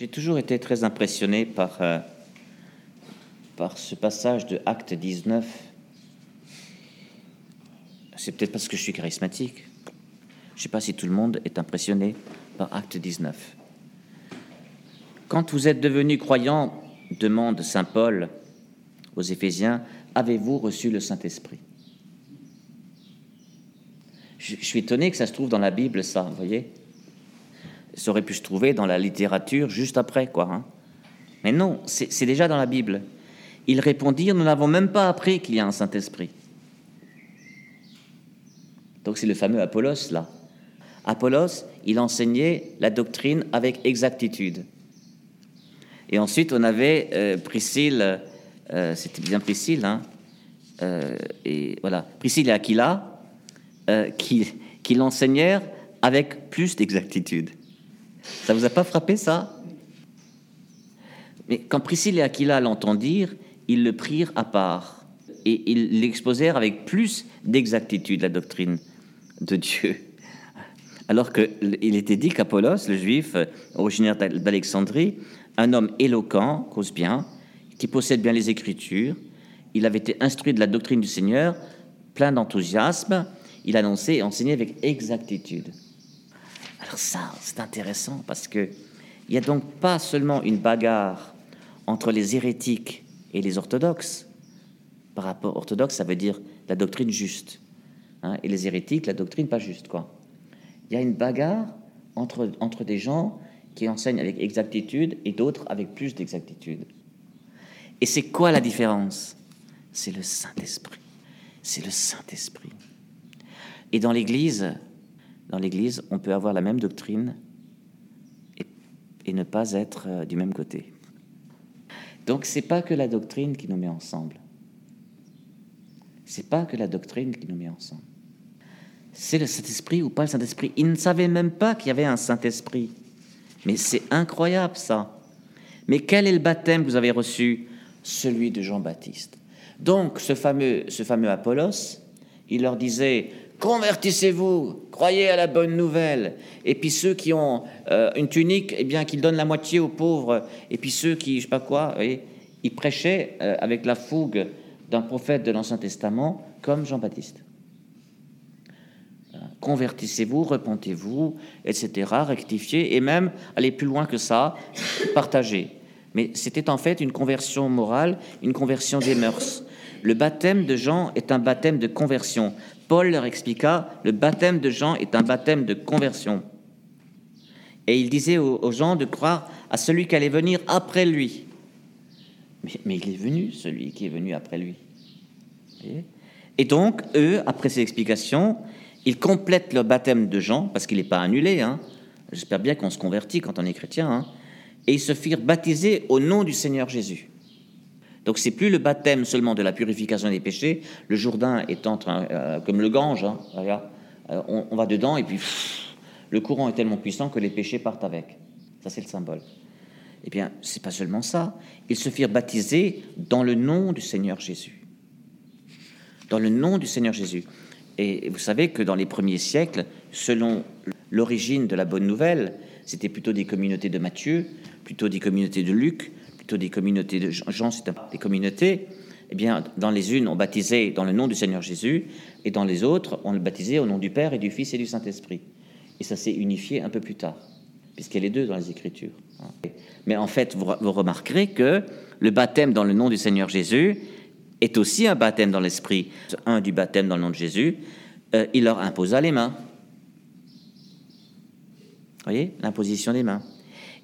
J'ai toujours été très impressionné par, euh, par ce passage de Acte 19. C'est peut-être parce que je suis charismatique. Je ne sais pas si tout le monde est impressionné par Acte 19. Quand vous êtes devenu croyant, demande Saint Paul aux Éphésiens, avez-vous reçu le Saint-Esprit? Je, je suis étonné que ça se trouve dans la Bible, ça, vous voyez? Ça aurait pu se trouver dans la littérature juste après, quoi. Hein. Mais non, c'est déjà dans la Bible. Ils répondirent, nous n'avons même pas appris qu'il y a un Saint-Esprit. Donc c'est le fameux Apollos, là. Apollos, il enseignait la doctrine avec exactitude. Et ensuite, on avait euh, Priscille, euh, c'était bien Priscille, hein, euh, et voilà, Priscille et Aquila, qui, qui l'enseignèrent avec plus d'exactitude. Ça vous a pas frappé ça? Mais quand Priscille et Aquila l'entendirent, ils le prirent à part et ils l'exposèrent avec plus d'exactitude la doctrine de Dieu. Alors qu'il était dit qu'Apollos, le juif originaire d'Alexandrie, un homme éloquent, cause bien, qui possède bien les Écritures, il avait été instruit de la doctrine du Seigneur, plein d'enthousiasme, il annonçait et enseignait avec exactitude. Ça, c'est intéressant parce que il n'y a donc pas seulement une bagarre entre les hérétiques et les orthodoxes. Par rapport orthodoxe, ça veut dire la doctrine juste, hein, et les hérétiques, la doctrine pas juste, quoi. Il y a une bagarre entre, entre des gens qui enseignent avec exactitude et d'autres avec plus d'exactitude. Et c'est quoi la différence? C'est le Saint-Esprit. C'est le Saint-Esprit. Et dans l'Église, dans l'Église, on peut avoir la même doctrine et, ne pas être euh, du même côté. Donc c'est pas que la doctrine qui nous met ensemble. C'est pas que la doctrine qui nous met ensemble. C'est le Saint-Esprit ou pas le Saint-Esprit? Ils ne savaient même pas qu'il y avait un Saint-Esprit. Mais c'est incroyable ça. Mais quel est le baptême que vous avez reçu? Celui de Jean-Baptiste. Donc ce fameux, ce fameux Apollos, il leur disait convertissez-vous, croyez à la bonne nouvelle. Et puis ceux qui ont euh, une tunique, eh bien qu'ils donnent la moitié aux pauvres. Et puis ceux qui, je sais pas quoi, ils prêchaient euh, avec la fougue d'un prophète de l'Ancien Testament comme Jean-Baptiste. Convertissez-vous, repentez-vous, etc., rectifiez, et même allez plus loin que ça, partagez. Mais c'était en fait une conversion morale, une conversion des mœurs. Le baptême de Jean est un baptême de conversion. Paul leur expliqua, le baptême de Jean est un baptême de conversion. Et il disait aux, gens de croire à celui qui allait venir après lui. Mais, il est venu, celui qui est venu après lui. Et donc, eux, après ces explications, ils complètent leur baptême de Jean, parce qu'il n'est pas annulé. Hein. J'espère bien qu'on se convertit quand on est chrétien. Hein. Et ils se firent baptiser au nom du Seigneur Jésus. Donc c'est plus le baptême seulement de la purification des péchés. Le Jourdain train, euh, comme le Gange, hein, euh, on, va dedans et puis le courant est tellement puissant que les péchés partent avec. Ça c'est le symbole. Eh bien, c'est pas seulement ça. Ils se firent baptiser dans le nom du Seigneur Jésus. Dans le nom du Seigneur Jésus. Et vous savez que dans les premiers siècles, selon l'origine de la bonne nouvelle, c'était plutôt des communautés de Matthieu, plutôt des communautés de Luc, des communautés de gens, c'est des communautés. Eh bien, dans les unes, on baptisait dans le nom du Seigneur Jésus, et dans les autres, on le baptisait au nom du Père et du Fils et du Saint-Esprit. Et ça s'est unifié un peu plus tard, puisqu'il y a les deux dans les Écritures. Mais en fait, vous, remarquerez que le baptême dans le nom du Seigneur Jésus est aussi un baptême dans l'Esprit. Un du baptême dans le nom de Jésus, euh, il leur imposa les mains. Vous voyez, l'imposition des mains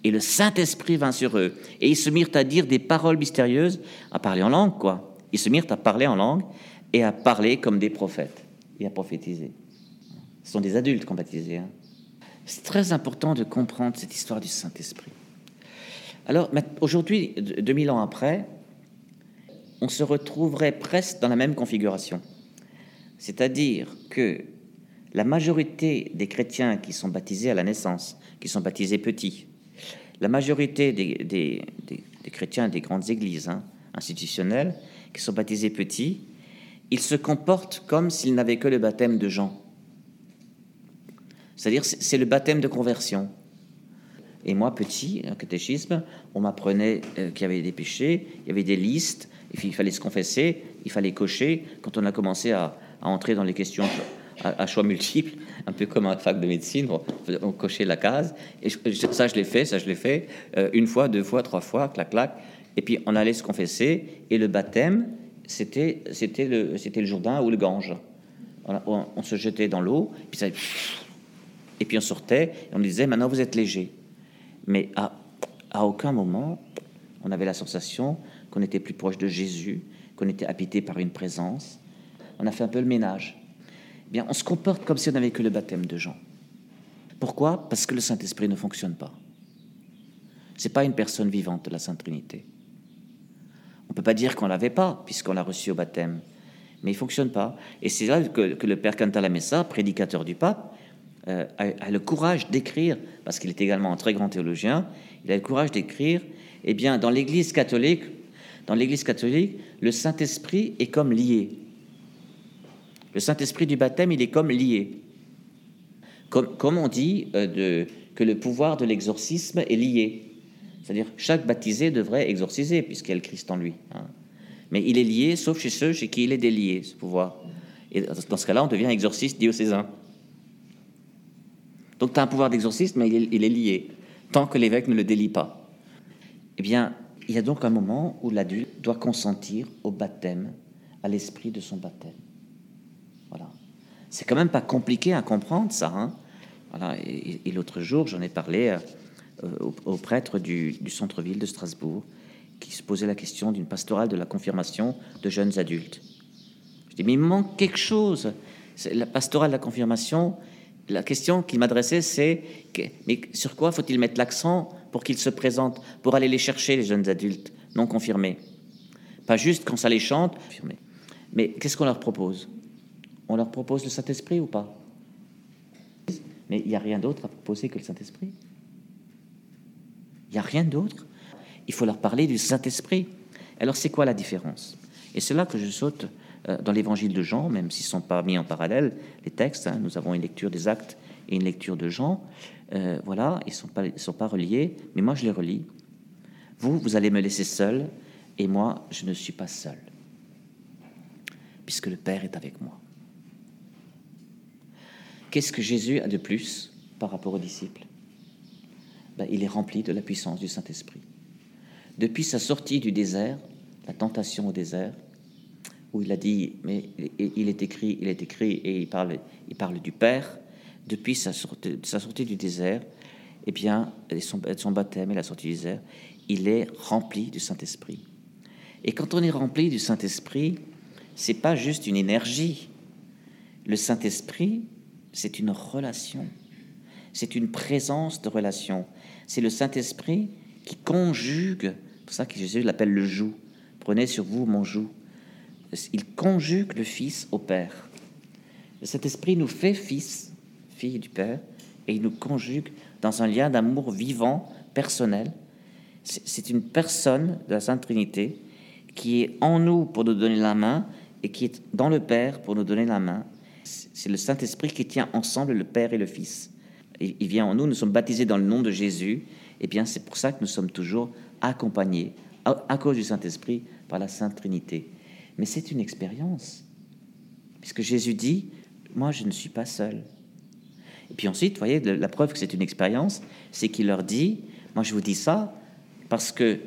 et le Saint-Esprit vint sur eux. Et ils se mirent à dire des paroles mystérieuses, à parler en langue, quoi. Ils se mirent à parler en langue et à parler comme des prophètes et à prophétiser. Ce sont des adultes qui ont baptisé. Hein. C'est très important de comprendre cette histoire du Saint-Esprit. Alors, aujourd'hui, 2000 ans après, on se retrouverait presque dans la même configuration. C'est-à-dire que la majorité des chrétiens qui sont baptisés à la naissance, qui sont baptisés petits, la majorité des, chrétiens des grandes églises hein, institutionnelles qui sont baptisés petits, ils se comportent comme s'ils n'avaient que le baptême de Jean. C'est-à-dire, c'est le baptême de conversion. Et moi, petit, en catéchisme, on m'apprenait euh, qu'il y avait des péchés, il y avait des listes, il fallait se confesser, il fallait cocher. Quand on a commencé à, entrer dans les questions à, choix multiples, un peu comme un fac de médecine, on, cochait la case. Et ça, je l'ai fait, ça, je l'ai fait, euh, une fois, deux fois, trois fois, clac, clac. Et puis, on allait se confesser. Et le baptême, c'était, c'était, le, c'était le Jourdain ou le Gange. On, se jetait dans l'eau, puis ça, et puis on sortait, et on disait, maintenant vous êtes léger. Mais à, à aucun moment, on avait la sensation qu'on était plus proche de Jésus, qu'on était habité par une présence. On a fait un peu le ménage. On se comporte comme si on n'avait que le baptême de Jean. Pourquoi? Parce que le Saint-Esprit ne fonctionne pas. C'est pas une personne vivante de la Sainte Trinité. On peut pas dire qu'on l'avait pas, puisqu'on l'a reçu au baptême. Mais il fonctionne pas. Et c'est là que, le Père Cantalamessa, prédicateur du pape, euh, a, le courage d'écrire, parce qu'il est également un très grand théologien, il a le courage d'écrire, eh bien, dans l'Église catholique, dans l'Église catholique, le Saint-Esprit est comme lié. Le Saint-Esprit du baptême, il est comme lié. Comme, on dit euh, que le pouvoir de l'exorcisme est lié. C'est-à-dire chaque baptisé devrait exorciser, puisqu'il y a le Christ en lui. Hein. Mais il est lié, sauf chez ceux chez qui il est délié, ce pouvoir. Et dans ce cas-là, on devient exorciste diocésain. Donc tu as un pouvoir d'exorcisme, mais il est, lié, tant que l'évêque ne le délie pas. Eh bien, il y a donc un moment où l'adulte doit consentir au baptême, à l'esprit de son baptême. C'est quand même pas compliqué à comprendre ça. Hein voilà. Et, l'autre jour, j'en ai parlé euh, au, prêtre du, du centre-ville de Strasbourg, qui se posait la question d'une pastorale de la confirmation de jeunes adultes. Je dis, mais il me manque quelque chose. La pastorale de la confirmation, la question qu'il m'adressait, c'est mais sur quoi faut-il mettre l'accent pour qu'ils se présentent, pour aller les chercher, les jeunes adultes non confirmés? Pas juste quand ça les chante, mais qu'est-ce qu'on leur propose? On leur propose le Saint-Esprit ou pas? Mais il n'y a rien d'autre à proposer que le Saint-Esprit. Il n'y a rien d'autre. Il faut leur parler du Saint-Esprit. Alors c'est quoi la différence? Et c'est là que je saute euh, dans l'évangile de Jean, même s'ils ne sont pas mis en parallèle, les textes, hein, nous avons une lecture des actes et une lecture de Jean, euh, voilà, ils ne sont, sont pas reliés, mais moi je les relis. Vous, vous allez me laisser seul, et moi, je ne suis pas seul, puisque le Père est avec moi. Qu'est-ce que Jésus a de plus par rapport aux disciples? Ben, Il est rempli de la puissance du Saint-Esprit. Depuis sa sortie du désert, la tentation au désert, où il a dit, mais il est écrit, il est écrit, et il parle, il parle du Père, depuis sa sortie, du désert, eh bien, son, son baptême et la sortie du désert, il est rempli du Saint-Esprit. Et quand on est rempli du Saint-Esprit, c'est pas juste une énergie. Le Saint-Esprit, c'est une relation. C'est une présence de relation. C'est le Saint-Esprit qui conjugue, pour ça que Jésus l'appelle le joug. Prenez sur vous mon joug il conjugue le Fils au Père. Cet esprit nous fait fils, fille du Père, et il nous conjugue dans un lien d'amour vivant, personnel. C'est une personne de la Sainte Trinité qui est en nous pour nous donner la main et qui est dans le Père pour nous donner la main. C'est le Saint-Esprit qui tient ensemble le Père et le Fils. Il vient en nous, nous sommes baptisés dans le nom de Jésus. Et eh bien, c'est pour ça que nous sommes toujours accompagnés, à cause du Saint-Esprit, par la Sainte Trinité. Mais c'est une expérience. Puisque Jésus dit, moi je ne suis pas seul. Et puis ensuite, vous voyez, la preuve que c'est une expérience, c'est qu'il leur dit, moi je vous dis ça parce que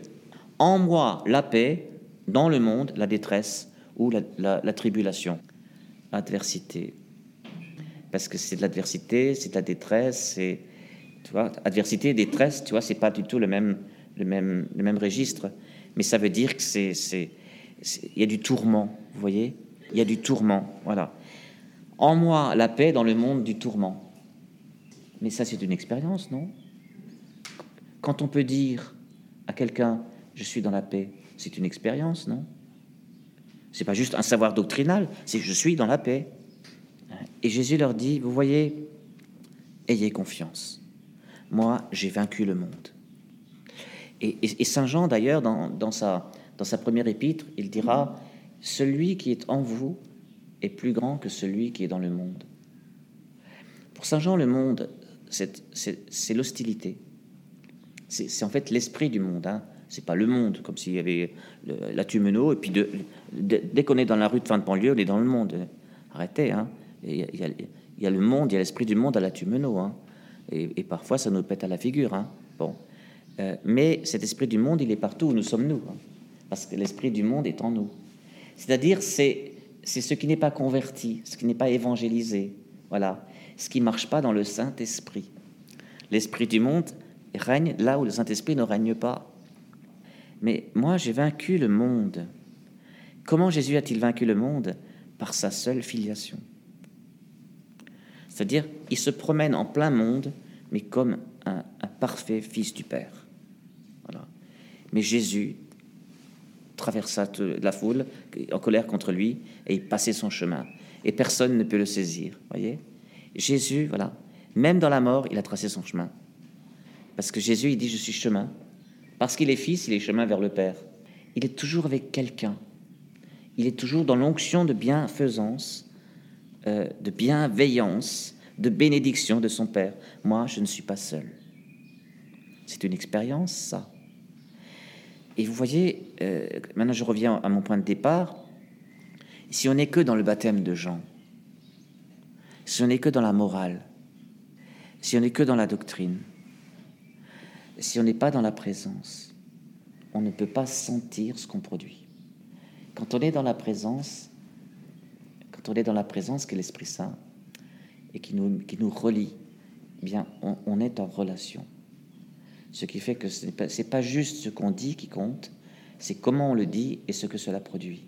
en moi la paix, dans le monde la détresse ou la, tribulation, l'adversité. Parce que c'est de l'adversité, c'est de la détresse, c'est tu vois, adversité, détresse, tu vois, c'est pas du tout le même, le même, le même registre. Mais ça veut dire que c'est il y a du tourment, vous voyez? Il y a du tourment, voilà. En moi, la paix dans le monde du tourment. Mais ça, c'est une expérience, non? Quand on peut dire à quelqu'un, je suis dans la paix, c'est une expérience, non? C'est pas juste un savoir doctrinal, c'est je suis dans la paix. Et Jésus leur dit, vous voyez, ayez confiance. Moi, j'ai vaincu le monde. Et, Saint Jean, d'ailleurs, dans sa, dans sa première épître, il dira Celui qui est en vous est plus grand que celui qui est dans le monde. Pour Saint Jean, le monde, c'est l'hostilité. C'est en fait l'esprit du monde. Hein. C'est pas le monde, comme s'il y avait la Tumeno, et puis de, dès qu'on est dans la rue de fin de banlieue, on est dans le monde. Arrêtez, hein. Il y, a le monde, il y a l'esprit du monde à la Tumeno, hein. Et, parfois, ça nous pète à la figure, hein. Bon. Euh, mais cet esprit du monde, il est partout où nous sommes nous. Hein. Parce que l'esprit du monde est en nous. C'est-à-dire, c'est ce qui n'est pas converti, ce qui n'est pas évangélisé. Voilà. Ce qui marche pas dans le Saint-Esprit. L'esprit du monde règne là où le Saint-Esprit ne règne pas. Mais moi, j'ai vaincu le monde. Comment Jésus a-t-il vaincu le monde? Par sa seule filiation. C'est-à-dire, il se promène en plein monde, mais comme un, parfait fils du Père. Voilà. Mais Jésus traversa la foule en colère contre lui et il passait son chemin. Et personne ne peut le saisir. Voyez? Jésus, voilà, même dans la mort, il a tracé son chemin. Parce que Jésus, il dit, je suis chemin. Parce qu'il est fils, il est chemin vers le Père. Il est toujours avec quelqu'un. Il est toujours dans l'onction de bienfaisance, euh, de bienveillance, de bénédiction de son Père. Moi, je ne suis pas seul. C'est une expérience, ça. Et vous voyez, euh, maintenant je reviens à mon point de départ. Si on n'est que dans le baptême de Jean, si on n'est que dans la morale, si on n'est que dans la doctrine, si on n'est pas dans la présence, on ne peut pas sentir ce qu'on produit. Quand on est dans la présence, quand on est dans la présence qu'est l'Esprit Saint et qui nous, qui nous relie, eh bien, on, est en relation. Ce qui fait que ce n'est pas, juste ce qu'on dit qui compte, c'est comment on le dit et ce que cela produit.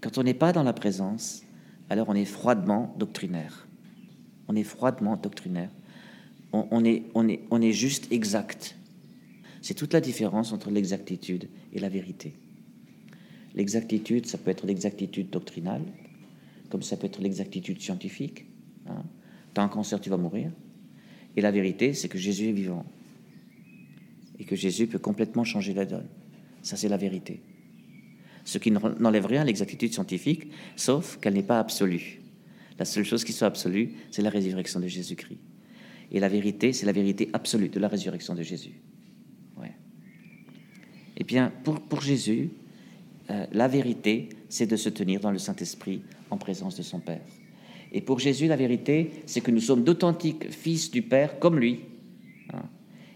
Quand on n'est pas dans la présence, alors on est froidement doctrinaire. On est froidement doctrinaire on, est, juste exact. C'est toute la différence entre l'exactitude et la vérité. L'exactitude, ça peut être l'exactitude doctrinale, comme ça peut être l'exactitude scientifique. Hein. T'as un cancer, tu vas mourir. Et la vérité, c'est que Jésus est vivant. Et que Jésus peut complètement changer la donne. Ça, c'est la vérité. Ce qui n'enlève rien à l'exactitude scientifique, sauf qu'elle n'est pas absolue. La seule chose qui soit absolue, c'est la résurrection de Jésus-Christ. Et la vérité, c'est la vérité absolue de la résurrection de Jésus. Ouais. Eh bien, pour, pour Jésus, euh, la vérité, c'est de se tenir dans le Saint-Esprit en présence de son Père. Et pour Jésus, la vérité, c'est que nous sommes d'authentiques fils du Père comme lui. Hein,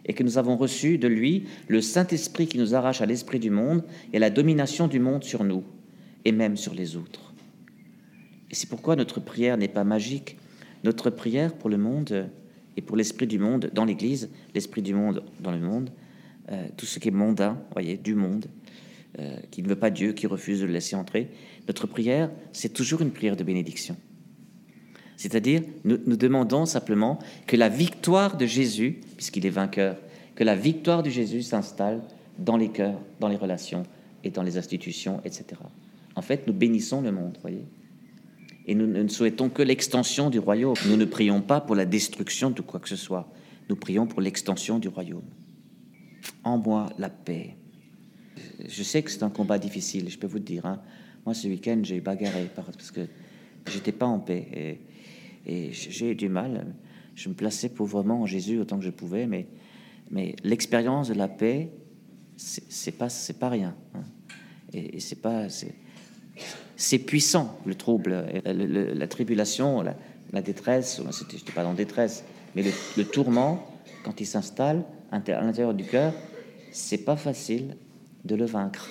et que nous avons reçu de lui le Saint-Esprit qui nous arrache à l'esprit du monde et à la domination du monde sur nous, et même sur les autres. Et c'est pourquoi notre prière n'est pas magique. Notre prière pour le monde, et pour l'esprit du monde dans l'Église, l'esprit du monde dans le monde, euh, tout ce qui est mondain, voyez, du monde, euh, qui ne veut pas Dieu, qui refuse de le laisser entrer. Notre prière, c'est toujours une prière de bénédiction. C'est-à-dire, nous, demandons simplement que la victoire de Jésus, puisqu'il est vainqueur, que la victoire de Jésus s'installe dans les cœurs, dans les relations et dans les institutions, etc. En fait, nous bénissons le monde, voyez. Et nous ne souhaitons que l'extension du royaume. Nous ne prions pas pour la destruction de quoi que ce soit. Nous prions pour l'extension du royaume. En moi, la paix. Je sais que c'est un combat difficile, je peux vous le dire. Hein. Moi, ce week-end, j'ai bagarré parce que j'étais pas en paix. Et, j'ai eu du mal. Je me plaçais pauvrement en Jésus autant que je pouvais, mais, l'expérience de la paix, c'est pas, pas rien. Hein. Et, et c'est pas c'est puissant, le trouble, la tribulation, la, détresse. Je n'étais pas dans détresse, mais le, tourment, quand il s'installe à l'intérieur du cœur, c'est pas facile de le vaincre.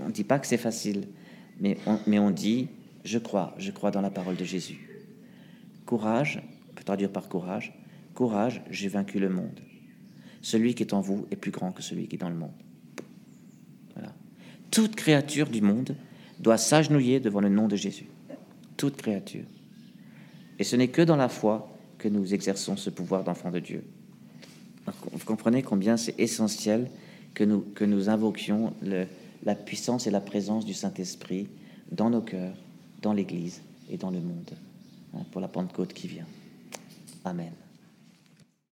On ne dit pas que c'est facile, mais on, mais on dit je crois, je crois dans la parole de Jésus. Courage, on peut traduire par courage. Courage, j'ai vaincu le monde. Celui qui est en vous est plus grand que celui qui est dans le monde. Voilà. Toute créature du monde doit s'agenouiller devant le nom de Jésus. Toute créature. Et ce n'est que dans la foi que nous exerçons ce pouvoir d'enfant de Dieu. Vous comprenez combien c'est essentiel que nous, que nous invoquions la puissance et la présence du Saint-Esprit dans nos cœurs, dans l'Église et dans le monde, hein, pour la Pentecôte qui vient. Amen.